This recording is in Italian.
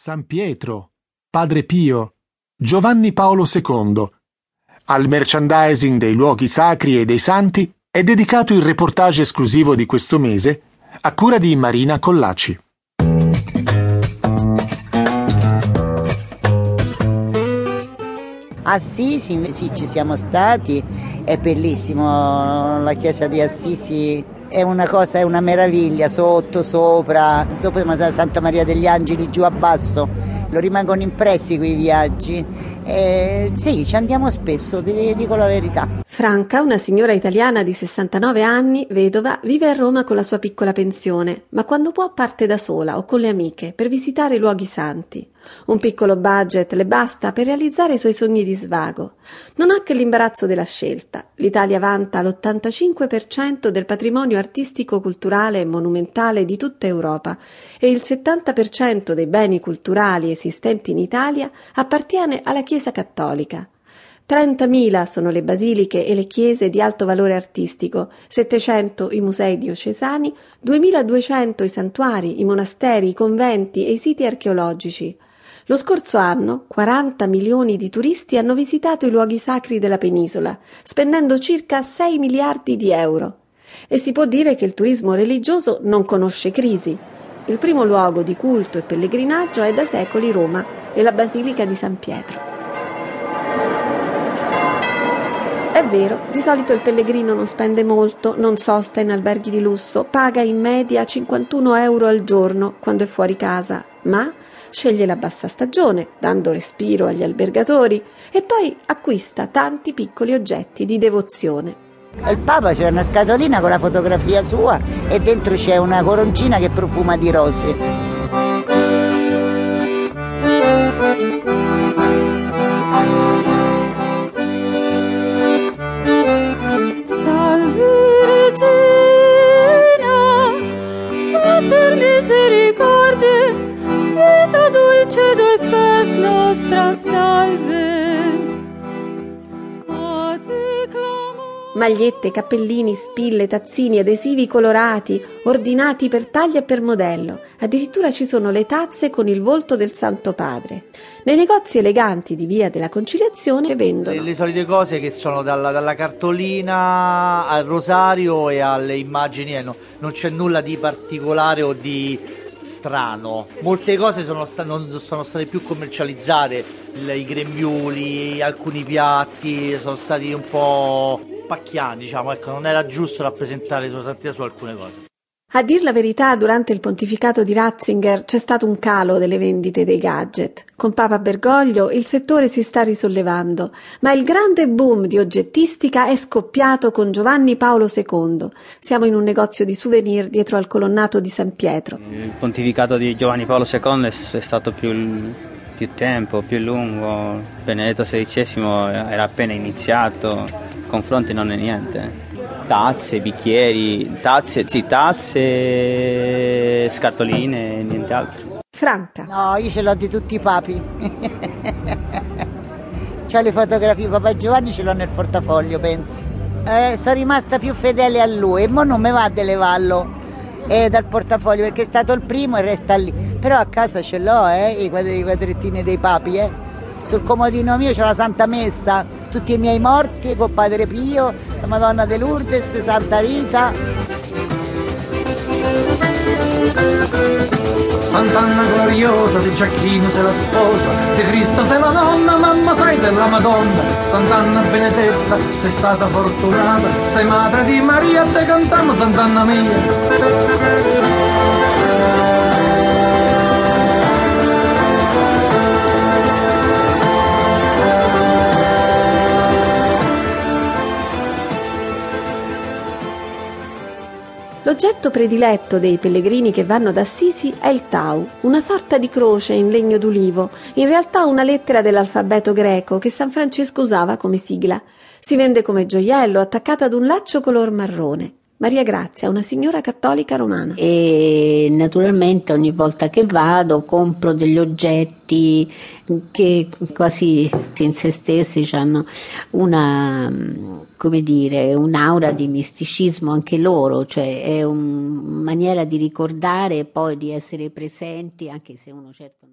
San Pietro, Padre Pio, Giovanni Paolo II. Al merchandising dei luoghi sacri e dei santi è dedicato il reportage esclusivo di questo mese a cura di Marina Collaci. Assisi, sì, ci siamo stati, è bellissimo, la chiesa di Assisi è una cosa, è una meraviglia, sotto, sopra, dopo siamo stati a Santa Maria degli Angeli giù a basso, lo rimangono impressi quei viaggi. Eh, sì, ci andiamo spesso, ti dico la verità. Franca, una signora italiana di 69 anni, vedova, vive a Roma con la sua piccola pensione, ma quando può parte da sola o con le amiche per visitare i luoghi santi. Un piccolo budget le basta per realizzare i suoi sogni di svago. Non ha che l'imbarazzo della scelta. L'Italia vanta l'85% del patrimonio artistico-culturale e monumentale di tutta Europa e il 70% dei beni culturali esistenti in Italia appartiene alla Chiesa cattolica. 30.000 sono le basiliche e le chiese di alto valore artistico, 700 i musei diocesani, 2.200 i santuari, i monasteri, i conventi e i siti archeologici. Lo scorso anno 40 milioni di turisti hanno visitato i luoghi sacri della penisola, spendendo circa 6 miliardi di euro. E si può dire che il turismo religioso non conosce crisi. Il primo luogo di culto e pellegrinaggio è da secoli Roma e la Basilica di San Pietro. È vero, di solito il pellegrino non spende molto, non sosta in alberghi di lusso, paga in media 51 euro al giorno quando è fuori casa, ma sceglie la bassa stagione, dando respiro agli albergatori, e poi acquista tanti piccoli oggetti di devozione. Il Papa c'è una scatolina con la fotografia sua e dentro c'è una coroncina che profuma di rose. Magliette, cappellini, spille, tazzini, adesivi colorati, ordinati per taglia e per modello. Addirittura ci sono le tazze con il volto del Santo Padre. Nei negozi eleganti di Via della Conciliazione vendono le, le solite cose che sono dalla, dalla, cartolina al rosario e alle immagini, eh, no, non c'è nulla di particolare o di strano. Molte cose sono sta- non sono state più commercializzate, i grembiuli, alcuni piatti sono stati un po' pacchiani, diciamo, ecco, non era giusto rappresentare Sua Santità su alcune cose. A dir la verità, durante il pontificato di Ratzinger c'è stato un calo delle vendite dei gadget. Con Papa Bergoglio il settore si sta risollevando, ma il grande boom di oggettistica è scoppiato con Giovanni Paolo II. Siamo in un negozio di souvenir dietro al colonnato di San Pietro. Il pontificato di Giovanni Paolo II è stato più, più tempo, più lungo. Benedetto XVI era appena iniziato, il confronto non è niente tazze, bicchieri, tazze, sì, tazze, scatoline e niente altro. Franca. No, io ce l'ho di tutti i papi. C'ho le fotografie di Papa Giovanni, ce l'ho nel portafoglio, pensi. Eh, sono rimasta più fedele a lui e mo non mi va di levarlo eh, dal portafoglio perché è stato il primo e resta lì. Però a casa ce l'ho, eh, i, quadrettini dei papi, eh. Sul comodino mio c'è la Santa Messa, tutti i miei morti con Padre Pio, la Madonna de Lourdes, Santa Rita. Sant'Anna gloriosa, di Giacchino sei la sposa, di Cristo sei la nonna, mamma sei della Madonna. Sant'Anna benedetta, sei stata fortunata, sei madre di Maria, te cantiamo Sant'Anna mia. L'oggetto prediletto dei pellegrini che vanno ad Assisi è il Tau, una sorta di croce in legno d'ulivo, in realtà una lettera dell'alfabeto greco che San Francesco usava come sigla. Si vende come gioiello attaccato ad un laccio color marrone. Maria Grazia, una signora cattolica romana. E naturalmente ogni volta che vado compro degli oggetti che quasi in se stessi hanno una, come dire, un'aura di misticismo anche loro, cioè è una maniera di ricordare e poi di essere presenti anche se uno certo